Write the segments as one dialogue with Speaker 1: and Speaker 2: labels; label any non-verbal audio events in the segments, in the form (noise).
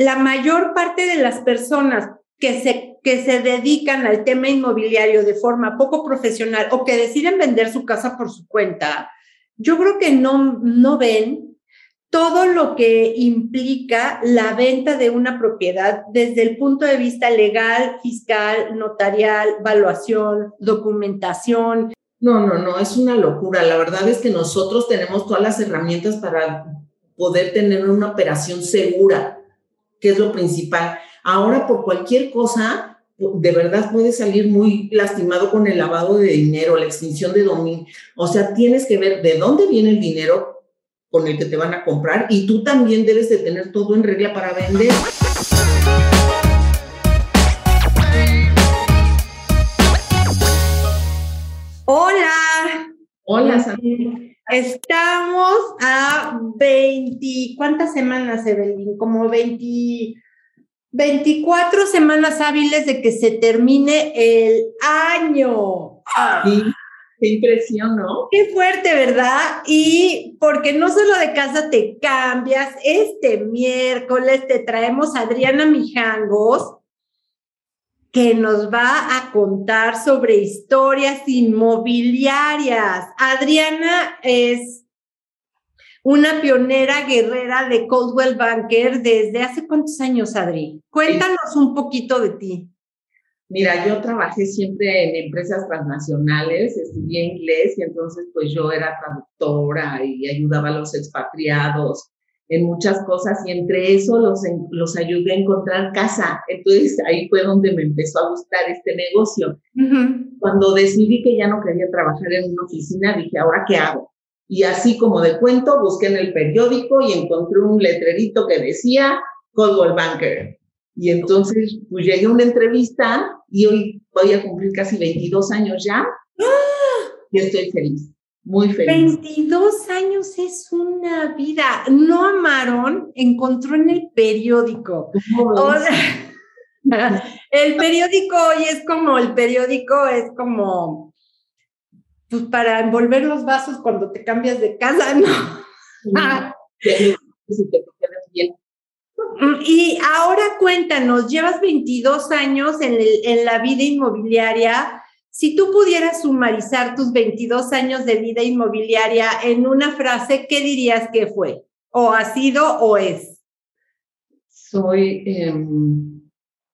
Speaker 1: la mayor parte de las personas que se, que se dedican al tema inmobiliario de forma poco profesional o que deciden vender su casa por su cuenta, yo creo que no, no ven todo lo que implica la venta de una propiedad desde el punto de vista legal, fiscal, notarial, valuación, documentación.
Speaker 2: No, no, no, es una locura. La verdad es que nosotros tenemos todas las herramientas para poder tener una operación segura, que es lo principal. Ahora, por cualquier cosa, de verdad puedes salir muy lastimado con el lavado de dinero, la extinción de dominio. O sea, tienes que ver de dónde viene el dinero, con el que te van a comprar y tú también debes de tener todo en regla para vender.
Speaker 1: Hola.
Speaker 2: Hola, Sandy.
Speaker 1: Estamos a 20, ¿cuántas semanas, Evelyn? Como 20, 24 semanas hábiles de que se termine el año.
Speaker 2: Sí, Qué impresión, ¿no?
Speaker 1: Qué fuerte, ¿verdad? Y porque no solo de casa te cambias, este miércoles te traemos a Adriana Mijangos, que nos va a contar sobre historias inmobiliarias. Adriana es una pionera guerrera de Coldwell Banker desde hace cuántos años, Adri? Cuéntanos un poquito de ti.
Speaker 2: Mira, yo trabajé siempre en empresas transnacionales, estudié inglés y entonces pues yo era traductora y ayudaba a los expatriados en muchas cosas y entre eso los, los ayudé a encontrar casa. Entonces ahí fue donde me empezó a gustar este negocio. Cuando decidí que ya no quería trabajar en una oficina, dije, ¿ahora qué hago? Y así como de cuento, busqué en el periódico y encontré un letrerito que decía Coldwell Banker. Y entonces, pues llegué a una entrevista y hoy voy a cumplir casi 22 años ya. Y estoy feliz, muy feliz.
Speaker 1: 22 años es una vida. No amaron, encontró en el periódico. (laughs) el periódico hoy es como, el periódico es como, pues para envolver los vasos cuando te cambias de casa, ¿no? Y ahora cuéntanos, llevas 22 años en, en, la vida inmobiliaria. Si tú pudieras sumarizar tus 22 años de vida inmobiliaria en una frase, ¿qué dirías que fue? ¿O ha sido o es?
Speaker 2: Soy em,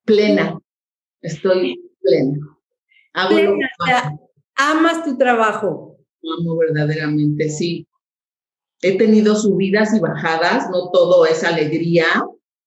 Speaker 2: plena, estoy plena.
Speaker 1: plena amas tu trabajo.
Speaker 2: Amo verdaderamente, sí. He tenido subidas y bajadas, no todo es alegría,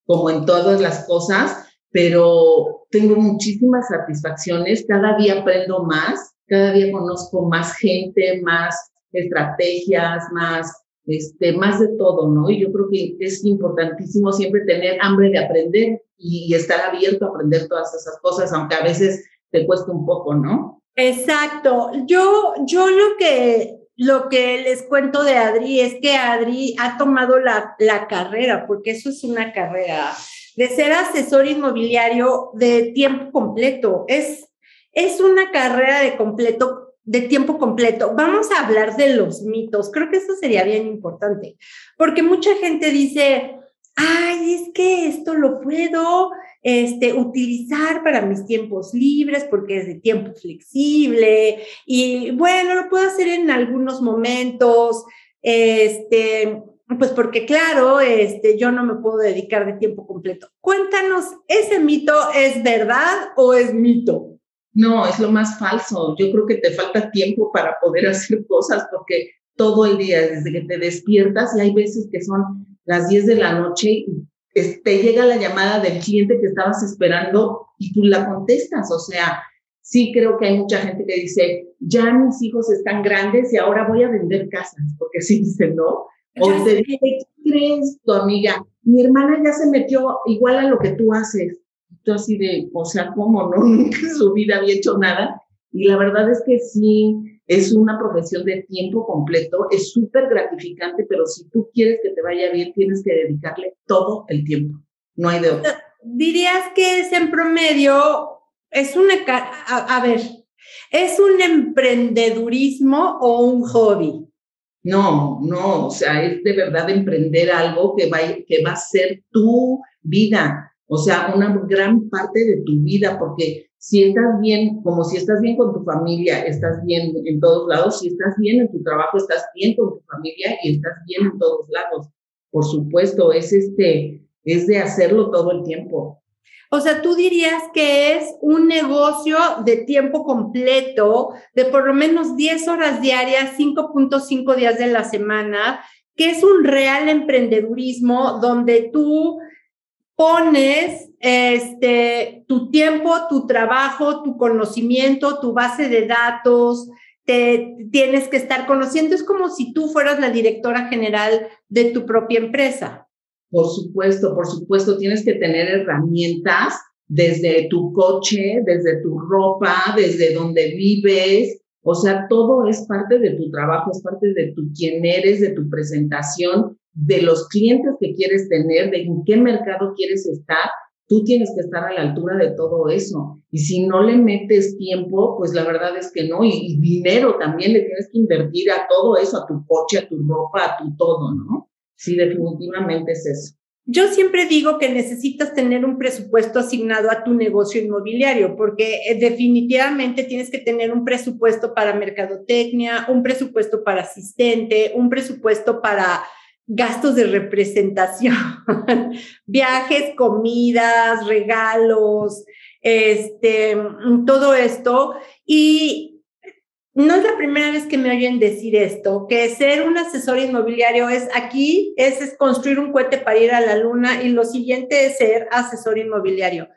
Speaker 2: como en todas las cosas, pero tengo muchísimas satisfacciones, cada día aprendo más, cada día conozco más gente, más estrategias, más, este, más de todo, ¿no? Y yo creo que es importantísimo siempre tener hambre de aprender y, estar abierto a aprender todas esas cosas, aunque a veces te cueste un poco, ¿no?
Speaker 1: Exacto. Yo, yo lo que lo que les cuento de Adri es que Adri ha tomado la, la carrera, porque eso es una carrera, de ser asesor inmobiliario de tiempo completo. Es, es una carrera de completo de tiempo completo. Vamos a hablar de los mitos. Creo que eso sería bien importante, porque mucha gente dice, ay, es que esto lo puedo este, utilizar para mis tiempos libres porque es de tiempo flexible y bueno, lo puedo hacer en algunos momentos, este, pues porque claro, este, yo no me puedo dedicar de tiempo completo. Cuéntanos, ¿ese mito es verdad o es mito?
Speaker 2: No, es lo más falso. Yo creo que te falta tiempo para poder hacer cosas porque todo el día, desde que te despiertas, y hay veces que son las 10 de la noche te llega la llamada del cliente que estabas esperando y tú la contestas. O sea, sí creo que hay mucha gente que dice, ya mis hijos están grandes y ahora voy a vender casas, porque sí dicen, ¿no? O te dice, ¿qué crees tu amiga? Mi hermana ya se metió igual a lo que tú haces. Tú así de, o sea, ¿cómo no? (laughs) Nunca en su vida había hecho nada. Y la verdad es que sí, es una profesión de tiempo completo, es súper gratificante, pero si tú quieres que te vaya bien, tienes que dedicarle todo el tiempo. No hay de otra.
Speaker 1: Dirías que es en promedio, es una, a, ver, ¿es un emprendedurismo o un hobby?
Speaker 2: No, no, o sea, es de verdad emprender algo que va, que va a ser tu vida, o sea, una gran parte de tu vida, porque si estás bien, como si estás bien con tu familia, estás bien en todos lados, si estás bien en tu trabajo, estás bien con tu familia y estás bien en todos lados. Por supuesto, es este, es de hacerlo todo el tiempo.
Speaker 1: O sea, tú dirías que es un negocio de tiempo completo, de por lo menos 10 horas diarias, 5.5 días de la semana, que es un real emprendedurismo donde tú pones este, tu tiempo, tu trabajo, tu conocimiento, tu base de datos, te tienes que estar conociendo. Es como si tú fueras la directora general de tu propia empresa.
Speaker 2: Por supuesto, por supuesto, tienes que tener herramientas desde tu coche, desde tu ropa, desde donde vives. O sea, todo es parte de tu trabajo, es parte de tu quién eres, de tu presentación, de los clientes que quieres tener, de en qué mercado quieres estar. Tú tienes que estar a la altura de todo eso. Y si no le metes tiempo, pues la verdad es que no. Y, y dinero también le tienes que invertir a todo eso, a tu coche, a tu ropa, a tu todo, ¿no? Sí, definitivamente es eso.
Speaker 1: Yo siempre digo que necesitas tener un presupuesto asignado a tu negocio inmobiliario, porque eh, definitivamente tienes que tener un presupuesto para mercadotecnia, un presupuesto para asistente, un presupuesto para gastos de representación, (laughs) viajes, comidas, regalos, este, todo esto. Y no es la primera vez que me oyen decir esto, que ser un asesor inmobiliario es aquí, es, construir un cohete para ir a la luna y lo siguiente es ser asesor inmobiliario.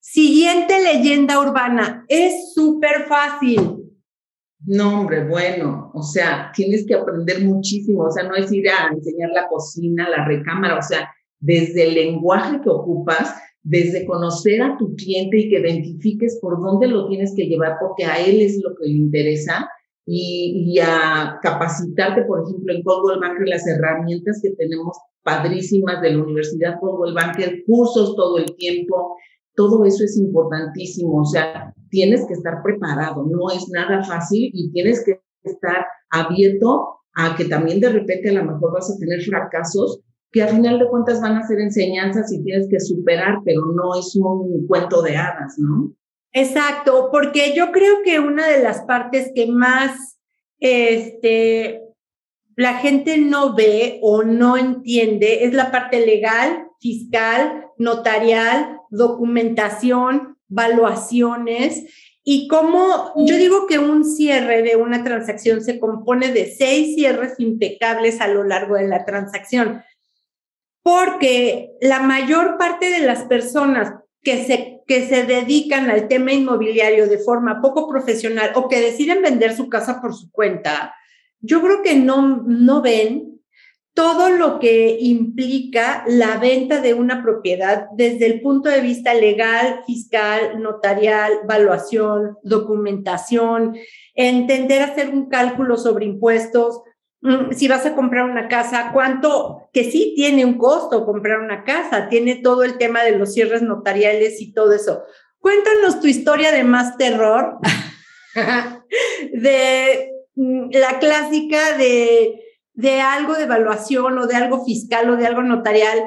Speaker 1: Siguiente leyenda urbana, es súper fácil.
Speaker 2: No, hombre, bueno, o sea, tienes que aprender muchísimo, o sea, no es ir a enseñar la cocina, la recámara, o sea, desde el lenguaje que ocupas, desde conocer a tu cliente y que identifiques por dónde lo tienes que llevar, porque a él es lo que le interesa, y, a capacitarte, por ejemplo, en Coldwell Banker, las herramientas que tenemos padrísimas de la Universidad Coldwell Banker, cursos todo el tiempo, todo eso es importantísimo, o sea, tienes que estar preparado, no es nada fácil y tienes que estar abierto a que también de repente a lo mejor vas a tener fracasos que a final de cuentas van a ser enseñanzas y tienes que superar, pero no es un cuento de hadas, ¿no?
Speaker 1: Exacto, porque yo creo que una de las partes que más este, la gente no ve o no entiende es la parte legal, fiscal, notarial, documentación, valuaciones y cómo yo digo que un cierre de una transacción se compone de seis cierres impecables a lo largo de la transacción porque la mayor parte de las personas que se, que se dedican al tema inmobiliario de forma poco profesional o que deciden vender su casa por su cuenta, yo creo que no, no ven todo lo que implica la venta de una propiedad desde el punto de vista legal, fiscal, notarial, valuación, documentación, entender hacer un cálculo sobre impuestos, si vas a comprar una casa, cuánto, que sí tiene un costo comprar una casa, tiene todo el tema de los cierres notariales y todo eso. Cuéntanos tu historia de más terror, de mm, la clásica de, de algo de evaluación o de algo fiscal o de algo notarial,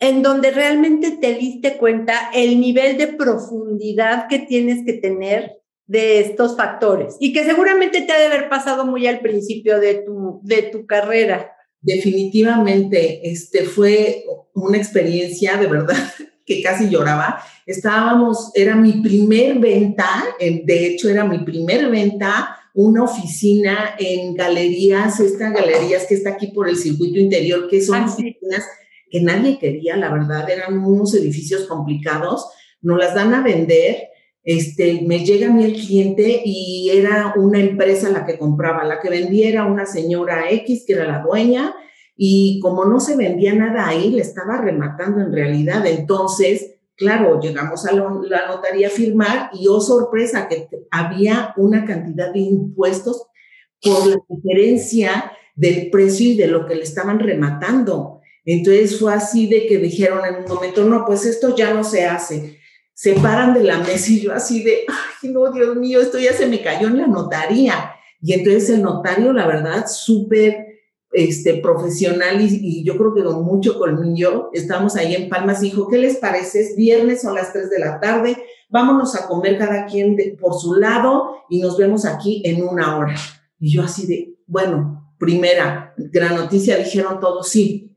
Speaker 1: en donde realmente te diste cuenta el nivel de profundidad que tienes que tener de estos factores y que seguramente te ha de haber pasado muy al principio de tu, de tu carrera.
Speaker 2: Definitivamente, este fue una experiencia de verdad (laughs) que casi lloraba. Estábamos, era mi primer venta, de hecho era mi primer venta, una oficina en galerías, estas galerías que está aquí por el circuito interior, que son ah, oficinas que nadie quería, la verdad, eran unos edificios complicados, nos las dan a vender este, me llega a mí el cliente y era una empresa la que compraba, la que vendía era una señora X, que era la dueña, y como no se vendía nada ahí, le estaba rematando en realidad. Entonces, claro, llegamos a la notaría a firmar y, oh sorpresa, que había una cantidad de impuestos por la diferencia del precio y de lo que le estaban rematando. Entonces fue así de que dijeron en un momento, no, pues esto ya no se hace se paran de la mesa y yo así de, ay, no, Dios mío, esto ya se me cayó en la notaría. Y entonces el notario, la verdad, súper este, profesional y, yo creo que con mucho colmillo, estamos ahí en Palmas, dijo, ¿qué les parece? Es viernes, son las 3 de la tarde, vámonos a comer cada quien por su lado y nos vemos aquí en una hora. Y yo así de, bueno, primera gran noticia, dijeron todos sí.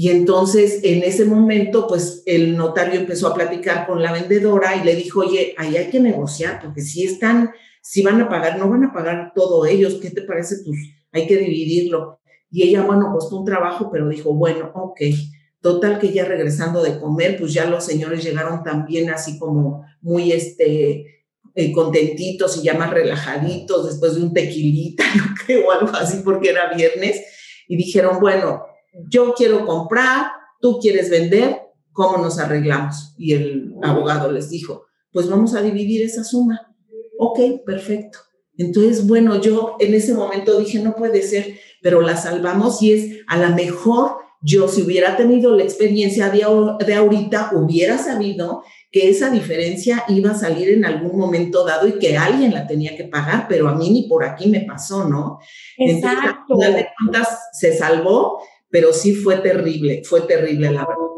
Speaker 2: Y entonces en ese momento, pues el notario empezó a platicar con la vendedora y le dijo, oye, ahí hay que negociar, porque si están, si van a pagar, no van a pagar todo ellos, ¿qué te parece? Pues hay que dividirlo. Y ella, bueno, costó un trabajo, pero dijo, bueno, ok. Total que ya regresando de comer, pues ya los señores llegaron también así como muy este, eh, contentitos y ya más relajaditos después de un tequilita, (laughs) yo creo, algo así, porque era viernes. Y dijeron, bueno, yo quiero comprar, tú quieres vender, ¿cómo nos arreglamos? Y el abogado les dijo, pues vamos a dividir esa suma. Ok, perfecto. Entonces, bueno, yo en ese momento dije, no puede ser, pero la salvamos y es a lo mejor yo si hubiera tenido la experiencia de, de ahorita, hubiera sabido que esa diferencia iba a salir en algún momento dado y que alguien la tenía que pagar, pero a mí ni por aquí me pasó, ¿no?
Speaker 1: Exacto.
Speaker 2: Entonces, de cuentas, se salvó, pero sí fue terrible, fue terrible la verdad.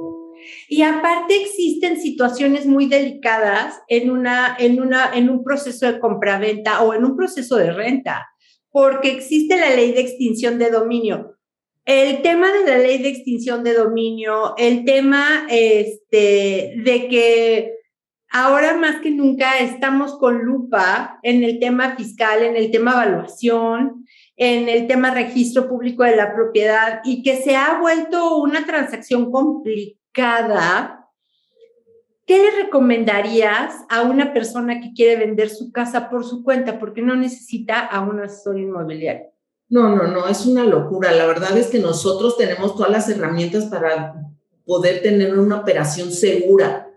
Speaker 1: Y aparte existen situaciones muy delicadas en, una, en, una, en un proceso de compraventa o en un proceso de renta, porque existe la ley de extinción de dominio. El tema de la ley de extinción de dominio, el tema este, de que ahora más que nunca estamos con lupa en el tema fiscal, en el tema evaluación, en el tema registro público de la propiedad y que se ha vuelto una transacción complicada cada, ¿qué le recomendarías a una persona que quiere vender su casa por su cuenta porque no necesita a un asesor inmobiliario?
Speaker 2: No, no, no, es una locura. La verdad es que nosotros tenemos todas las herramientas para poder tener una operación segura,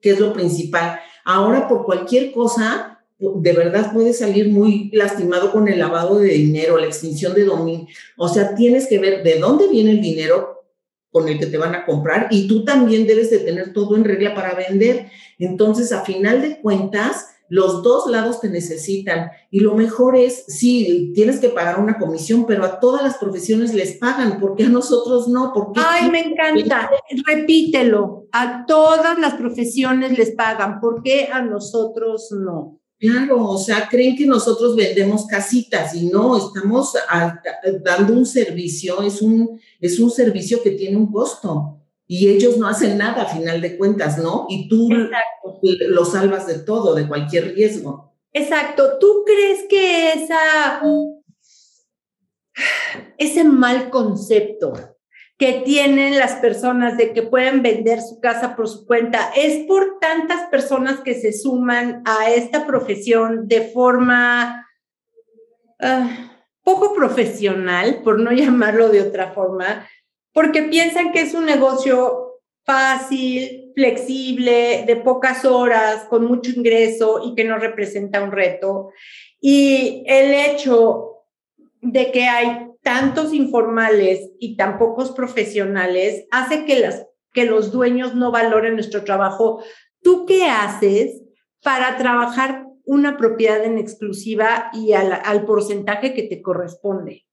Speaker 2: que es lo principal. Ahora, por cualquier cosa, de verdad puedes salir muy lastimado con el lavado de dinero, la extinción de dominio. O sea, tienes que ver de dónde viene el dinero, con el que te van a comprar y tú también debes de tener todo en regla para vender. Entonces, a final de cuentas, los dos lados te necesitan y lo mejor es, sí, tienes que pagar una comisión, pero a todas las profesiones les pagan, ¿por qué a nosotros no? ¿Por
Speaker 1: Ay, me encanta, repítelo, a todas las profesiones les pagan, ¿por qué a nosotros no?
Speaker 2: Claro, o sea, creen que nosotros vendemos casitas y no, estamos dando un servicio, es un, es un servicio que tiene un costo y ellos no hacen nada a final de cuentas, ¿no? Y tú lo salvas de todo, de cualquier riesgo.
Speaker 1: Exacto, ¿tú crees que esa, ese mal concepto que tienen las personas de que pueden vender su casa por su cuenta es por tantas personas que se suman a esta profesión de forma ah, poco profesional, por no (laughs) llamarlo de otra forma, porque piensan que es un negocio fácil, flexible, de pocas horas, con mucho ingreso y que no representa un reto. Y el hecho de que hay tantos informales y tan pocos profesionales hace que, las, que los dueños no valoren nuestro trabajo. ¿Tú qué haces para trabajar una propiedad en exclusiva y al, porcentaje que te corresponde?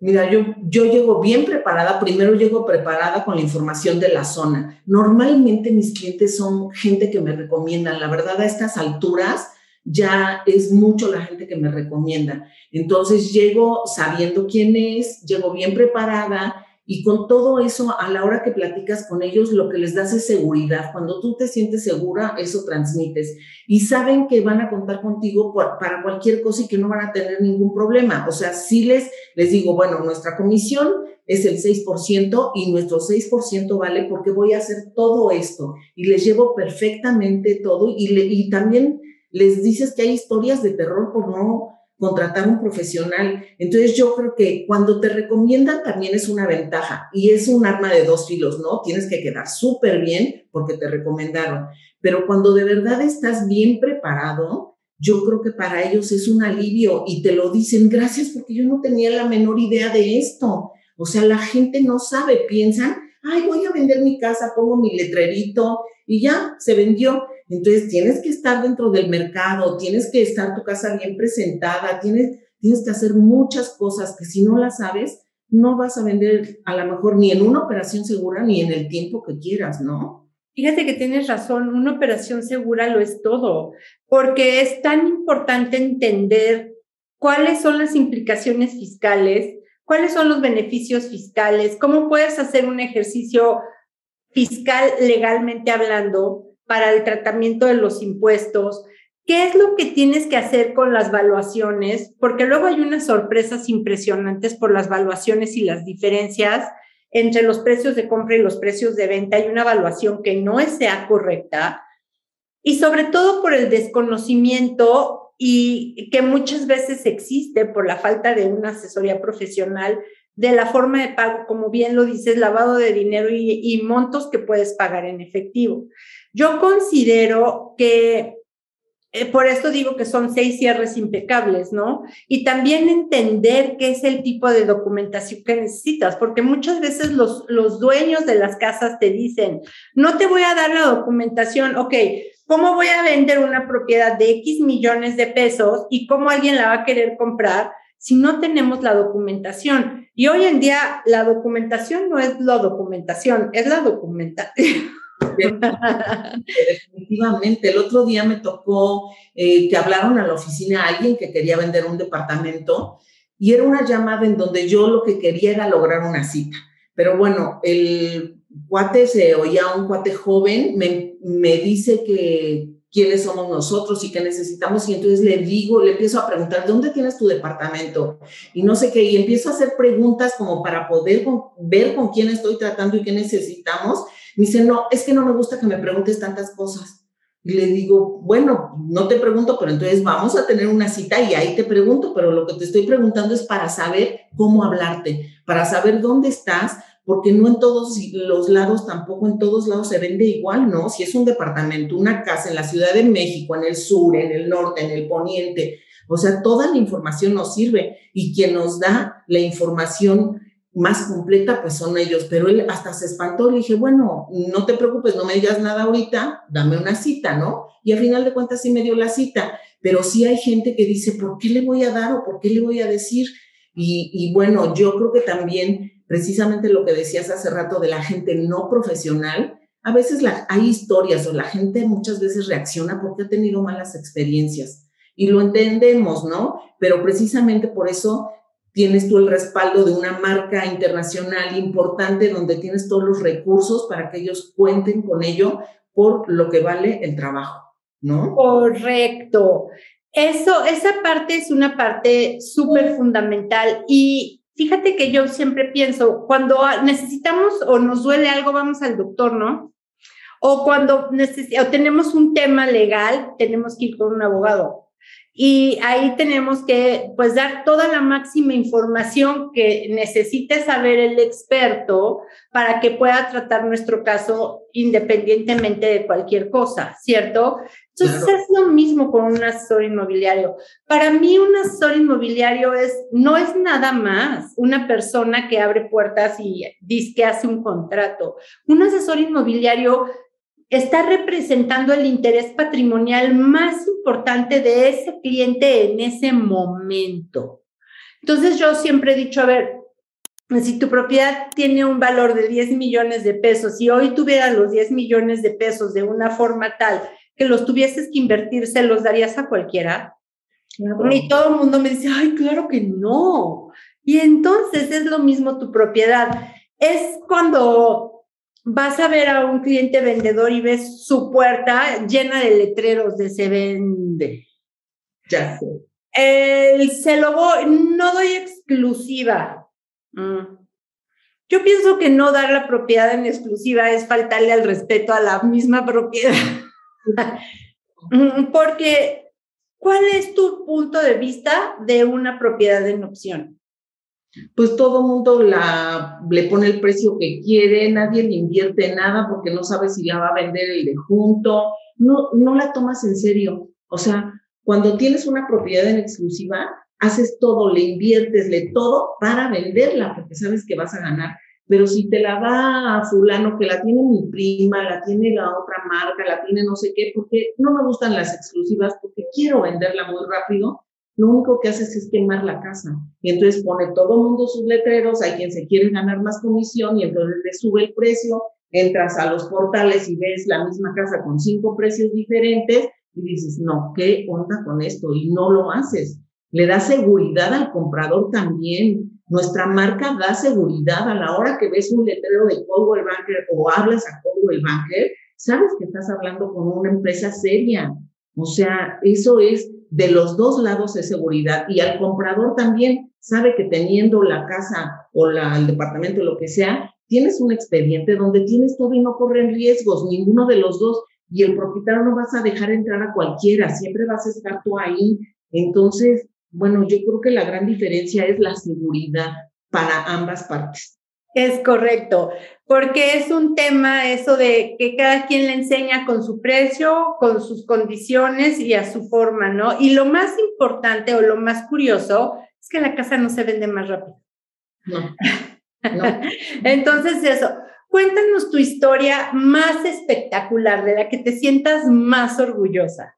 Speaker 2: Mira, yo, yo llego bien preparada, primero llego preparada con la información de la zona. Normalmente mis clientes son gente que me recomiendan, la verdad a estas alturas ya es mucho la gente que me recomienda. Entonces llego sabiendo quién es, llego bien preparada y con todo eso, a la hora que platicas con ellos, lo que les das es seguridad. Cuando tú te sientes segura, eso transmites. Y saben que van a contar contigo para cualquier cosa y que no van a tener ningún problema. O sea, si les, les digo, bueno, nuestra comisión es el 6% y nuestro 6% vale porque voy a hacer todo esto. Y les llevo perfectamente todo y, le, y también les dices que hay historias de terror por no contratar un profesional. Entonces yo creo que cuando te recomiendan también es una ventaja y es un arma de dos filos, ¿no? Tienes que quedar súper bien porque te recomendaron. Pero cuando de verdad estás bien preparado, yo creo que para ellos es un alivio y te lo dicen, gracias porque yo no tenía la menor idea de esto. O sea, la gente no sabe, piensan, ay, voy a vender mi casa, pongo mi letrerito y ya, se vendió. Entonces tienes que estar dentro del mercado, tienes que estar tu casa bien presentada, tienes, tienes que hacer muchas cosas que si no las sabes, no vas a vender a lo mejor ni en una operación segura ni en el tiempo que quieras, ¿no?
Speaker 1: Fíjate que tienes razón, una operación segura lo es todo, porque es tan importante entender cuáles son las implicaciones fiscales, cuáles son los beneficios fiscales, cómo puedes hacer un ejercicio fiscal legalmente hablando para el tratamiento de los impuestos, qué es lo que tienes que hacer con las valuaciones, porque luego hay unas sorpresas impresionantes por las valuaciones y las diferencias entre los precios de compra y los precios de venta. Hay una evaluación que no sea correcta y sobre todo por el desconocimiento y que muchas veces existe por la falta de una asesoría profesional de la forma de pago, como bien lo dices, lavado de dinero y, montos que puedes pagar en efectivo. Yo considero que eh, por esto digo que son seis cierres impecables, ¿no? Y también entender qué es el tipo de documentación que necesitas, porque muchas veces los, los dueños de las casas te dicen, no te voy a dar la documentación, ok, ¿cómo voy a vender una propiedad de X millones de pesos y cómo alguien la va a querer comprar? si no tenemos la documentación. Y hoy en día la documentación no es la documentación, es la documentación.
Speaker 2: Definitivamente. El otro día me tocó eh, que hablaron a la oficina a alguien que quería vender un departamento y era una llamada en donde yo lo que quería era lograr una cita. Pero bueno, el cuate se oía un cuate joven, me, me dice que quiénes somos nosotros y qué necesitamos. Y entonces le digo, le empiezo a preguntar, ¿dónde tienes tu departamento? Y no sé qué, y empiezo a hacer preguntas como para poder ver con quién estoy tratando y qué necesitamos. Me dice, no, es que no me gusta que me preguntes tantas cosas. Y le digo, bueno, no te pregunto, pero entonces vamos a tener una cita y ahí te pregunto, pero lo que te estoy preguntando es para saber cómo hablarte, para saber dónde estás, porque no en todos los lados, tampoco en todos lados se vende igual, ¿no? Si es un departamento, una casa en la Ciudad de México, en el sur, en el norte, en el poniente, o sea, toda la información nos sirve y quien nos da la información más completa, pues son ellos. Pero él hasta se espantó, le dije, bueno, no te preocupes, no me digas nada ahorita, dame una cita, ¿no? Y al final de cuentas sí me dio la cita, pero sí hay gente que dice, ¿por qué le voy a dar o por qué le voy a decir? Y, y bueno, yo creo que también precisamente lo que decías hace rato de la gente no profesional, a veces hay historias o la gente muchas veces reacciona porque ha tenido malas experiencias. Y lo entendemos, ¿no? Pero precisamente por eso tienes tú el respaldo de una marca internacional importante donde tienes todos los recursos para que ellos cuenten con ello por lo que vale el trabajo, ¿no?
Speaker 1: Correcto. Eso, esa parte es una parte súper fundamental y fíjate que yo siempre pienso, cuando necesitamos o nos duele algo, vamos al doctor, ¿no? O cuando o tenemos un tema legal, tenemos que ir con un abogado y ahí tenemos que pues dar toda la máxima información que necesite saber el experto para que pueda tratar nuestro caso independientemente de cualquier cosa, ¿cierto? Entonces es lo mismo con un asesor inmobiliario. Para mí un asesor inmobiliario es no es nada más una persona que abre puertas y dice que hace un contrato. Un asesor inmobiliario está representando el interés patrimonial más importante de ese cliente en ese momento. Entonces yo siempre he dicho, a ver, si tu propiedad tiene un valor de 10 millones de pesos y hoy tuvieras los 10 millones de pesos de una forma tal que los tuvieses que invertir, ¿se los darías a cualquiera? Y todo el mundo me dice, ay, claro que no. Y entonces es lo mismo tu propiedad. Es cuando vas a ver a un cliente vendedor y ves su puerta llena de letreros de se vende.
Speaker 2: Ya sé.
Speaker 1: El se lo voy, no doy exclusiva. Mm. Yo pienso que no dar la propiedad en exclusiva es faltarle al respeto a la misma propiedad. (laughs) Porque, ¿cuál es tu punto de vista de una propiedad en opción?
Speaker 2: Pues todo mundo la, le pone el precio que quiere, nadie le invierte nada porque no sabe si la va a vender el de junto, no, no la tomas en serio. O sea, cuando tienes una propiedad en exclusiva, haces todo, le inviertes, le todo para venderla porque sabes que vas a ganar. Pero si te la da a fulano que la tiene mi prima, la tiene la otra marca, la tiene no sé qué, porque no me gustan las exclusivas, porque quiero venderla muy rápido, lo único que haces es quemar la casa. Y entonces pone todo el mundo sus letreros, hay quien se quiere ganar más comisión y entonces le sube el precio, entras a los portales y ves la misma casa con cinco precios diferentes y dices, no, ¿qué onda con esto? Y no lo haces. Le da seguridad al comprador también. Nuestra marca da seguridad a la hora que ves un letrero de Coldwell Banker o hablas a Coldwell Banker, sabes que estás hablando con una empresa seria. O sea, eso es de los dos lados de seguridad y al comprador también sabe que teniendo la casa o el departamento, lo que sea, tienes un expediente donde tienes todo y no corren riesgos, ninguno de los dos, y el propietario no vas a dejar entrar a cualquiera, siempre vas a estar tú ahí. Entonces, bueno, yo creo que la gran diferencia es la seguridad para ambas partes.
Speaker 1: Es correcto, porque es un tema eso de que cada quien le enseña con su precio, con sus condiciones y a su forma, ¿no? Y lo más importante o lo más curioso es que la casa no se vende más rápido. No. no. (laughs) Entonces eso, cuéntanos tu historia más espectacular, de la que te sientas más orgullosa.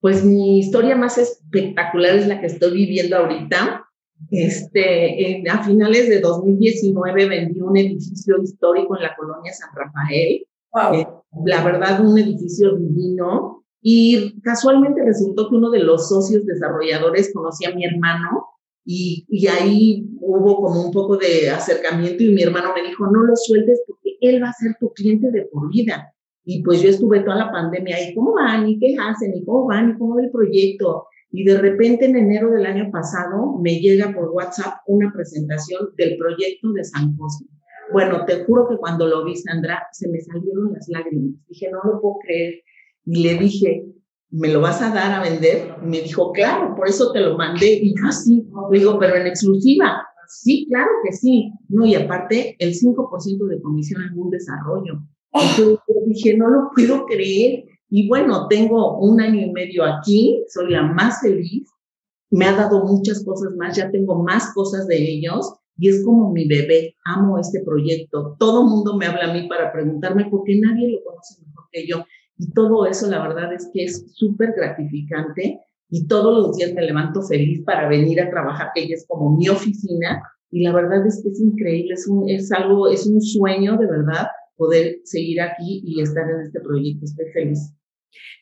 Speaker 2: Pues mi historia más espectacular es la que estoy viviendo ahorita este, a finales de 2019 vendí un edificio histórico en la colonia San Rafael. Eh, la verdad, un edificio divino. Y casualmente resultó que uno de los socios desarrolladores conocía a mi hermano y, y, ahí hubo como un poco de acercamiento y mi hermano me dijo, no lo sueltes porque él va a ser tu cliente de por vida. Y pues yo estuve toda la pandemia ahí, ¿cómo van? ¿Y qué hacen? ¿Y cómo van? ¿Y cómo va el proyecto? Y de repente en enero del año pasado me llega por WhatsApp una presentación del proyecto de San Cosme. Bueno, te juro que cuando lo vi, Sandra, se me salieron las lágrimas. Dije, no lo puedo creer. Y le dije, ¿me lo vas a dar a vender? Y me dijo, claro, por eso te lo mandé. Y yo así, le digo, pero en exclusiva. Sí, claro que sí. No, y aparte, el 5% de comisión en un desarrollo. Entonces dije, no lo puedo creer. Y bueno, tengo un año y medio aquí, soy la más feliz, me ha dado muchas cosas más, ya tengo más cosas de ellos y es como mi bebé, amo este proyecto. Todo mundo me habla a mí para preguntarme por qué nadie lo conoce mejor que yo. Y todo eso, la verdad es que es súper gratificante y todos los días me levanto feliz para venir a trabajar, que ella es como mi oficina. Y la verdad es que es increíble, es, un, es algo, es un sueño de verdad poder seguir aquí y estar en este proyecto. Estoy feliz.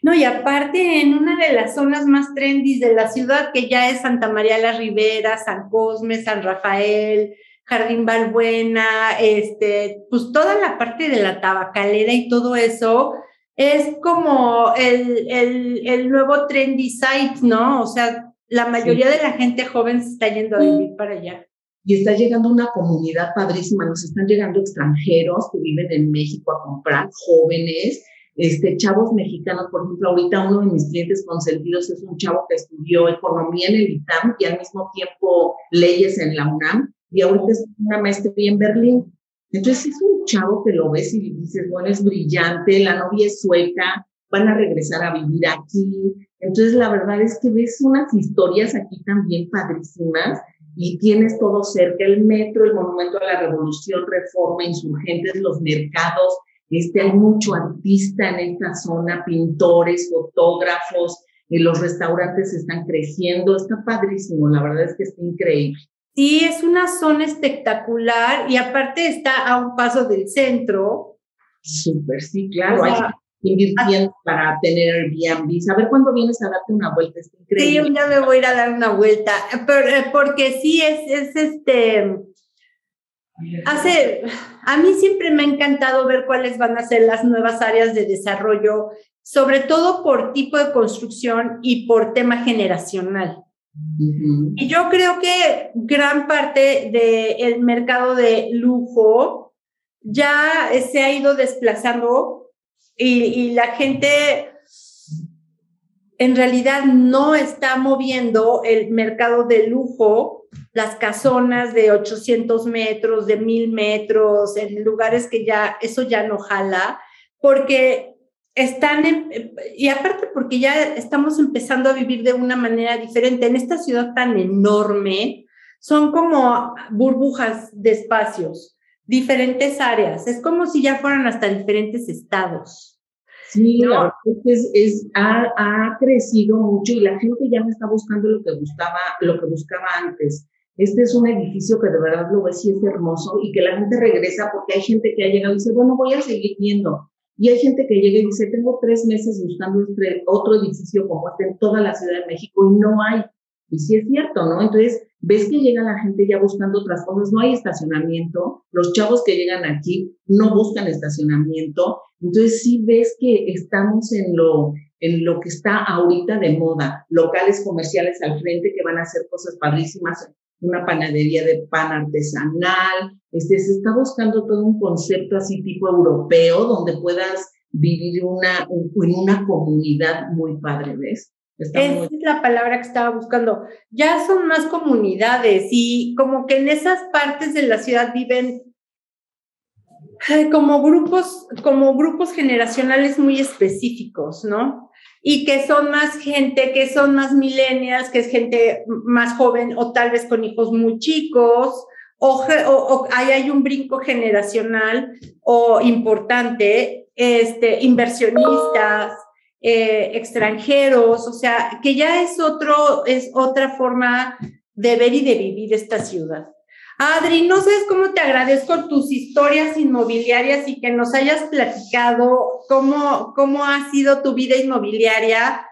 Speaker 1: No, y aparte en una de las zonas más trendy de la ciudad, que ya es Santa María la Ribera, San Cosme, San Rafael, Jardín Balbuena, este, pues toda la parte de la tabacalera y todo eso, es como el, el, el nuevo trendy site, ¿no? O sea, la mayoría de la gente joven se está yendo a vivir para allá.
Speaker 2: Y está llegando una comunidad padrísima, nos están llegando extranjeros que viven en México a comprar, jóvenes, este, chavos mexicanos, por ejemplo, ahorita uno de mis clientes consentidos es un chavo que estudió economía en el ITAM y al mismo tiempo leyes en la UNAM y ahorita es una maestría en Berlín. Entonces es un chavo que lo ves y dices, bueno, es brillante, la novia es sueca, van a regresar a vivir aquí. Entonces la verdad es que ves unas historias aquí también padrísimas y tienes todo cerca, el metro, el monumento a la revolución, reforma, insurgentes, los mercados, este, hay mucho artista en esta zona, pintores, fotógrafos, y los restaurantes están creciendo, está padrísimo, la verdad es que está increíble.
Speaker 1: Sí, es una zona espectacular y aparte está a un paso del centro.
Speaker 2: Súper, sí, claro, hay que invirtiendo para tener Airbnb. A ver cuándo vienes a darte una vuelta, increíble.
Speaker 1: Sí, ya me voy a ir a dar una vuelta, pero, eh, porque sí es, es este Hace, a mí siempre me ha encantado ver cuáles van a ser las nuevas áreas de desarrollo, sobre todo por tipo de construcción y por tema generacional. Y yo creo que gran parte del mercado de lujo ya se ha ido desplazando y, la gente en realidad no está moviendo el mercado de lujo las casonas de 800 metros, de 1000 metros, en lugares que ya eso ya no jala, porque están, y aparte porque ya estamos empezando a vivir de una manera diferente. En esta ciudad tan enorme, son como burbujas de espacios, diferentes áreas. Es como si ya fueran hasta diferentes estados.
Speaker 2: Sí, es, es ha, ha, crecido mucho y la gente ya no está buscando lo que buscaba, lo que buscaba antes. Este es un edificio que de verdad lo ves y es hermoso y que la gente regresa porque hay gente que ha llegado y dice, bueno, voy a seguir viendo. Y hay gente que llega y dice, tengo tres meses buscando este otro edificio como este en toda la Ciudad de México y no hay. Y sí es cierto, ¿no? Entonces, ves que llega la gente ya buscando otras cosas, no hay estacionamiento, los chavos que llegan aquí no buscan estacionamiento, entonces sí ves que estamos en lo, en lo que está ahorita de moda, locales comerciales al frente que van a hacer cosas padrísimas, una panadería de pan artesanal, este, se está buscando todo un concepto así tipo europeo donde puedas vivir una, en una comunidad muy padre, ¿ves?
Speaker 1: Esa es la palabra que estaba buscando. Ya son más comunidades y como que en esas partes de la ciudad viven como grupos, como grupos generacionales muy específicos, ¿no? Y que son más gente, que son más millennials, que es gente más joven o tal vez con hijos muy chicos, o, o, ahí hay un brinco generacional o importante, este, inversionistas, eh, extranjeros, o sea, que ya es otro, es otra forma de ver y de vivir esta ciudad. Adri, no sabes cómo te agradezco tus historias inmobiliarias y que nos hayas platicado cómo, cómo ha sido tu vida inmobiliaria.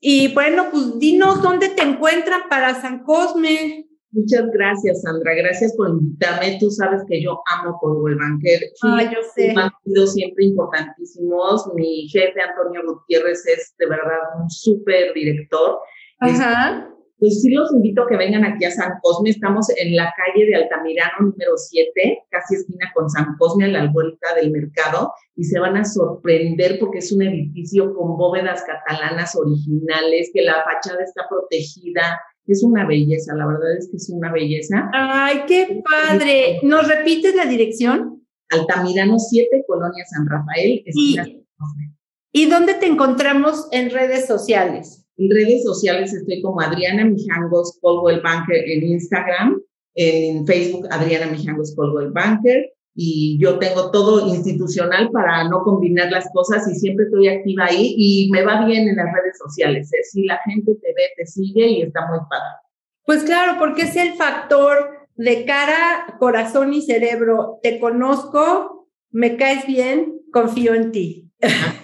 Speaker 1: Y bueno, pues dinos dónde te encuentran para San Cosme.
Speaker 2: Muchas gracias, Sandra. Gracias por invitarme. Tú sabes que yo amo el Banker.
Speaker 1: Ah, yo sé.
Speaker 2: Han sido siempre importantísimos. Mi jefe, Antonio Gutiérrez, es de verdad un súper director.
Speaker 1: Ajá.
Speaker 2: Pues sí los invito a que vengan aquí a San Cosme. Estamos en la calle de Altamirano número 7, casi esquina con San Cosme, a la vuelta del mercado, y se van a sorprender porque es un edificio con bóvedas catalanas originales, que la fachada está protegida, es una belleza, la verdad es que es una belleza.
Speaker 1: Ay, qué padre. ¿Nos repites la dirección?
Speaker 2: Altamirano 7, Colonia San Rafael.
Speaker 1: Y, ¿Y dónde te encontramos en redes sociales?
Speaker 2: En redes sociales estoy como Adriana Mijangos Colwell Banker en Instagram, en Facebook Adriana Mijangos Colwell Banker y yo tengo todo institucional para no combinar las cosas y siempre estoy activa ahí y me va bien en las redes sociales. ¿eh? Si la gente te ve, te sigue y está muy padre.
Speaker 1: Pues claro, porque es el factor de cara, corazón y cerebro. Te conozco, me caes bien, confío en ti. (laughs)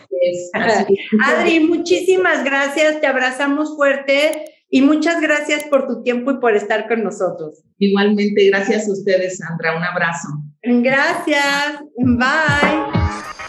Speaker 1: (laughs) Adri, muchísimas gracias, te abrazamos fuerte y muchas gracias por tu tiempo y por estar con nosotros.
Speaker 2: Igualmente, gracias a ustedes, Sandra. Un abrazo.
Speaker 1: Gracias. Bye.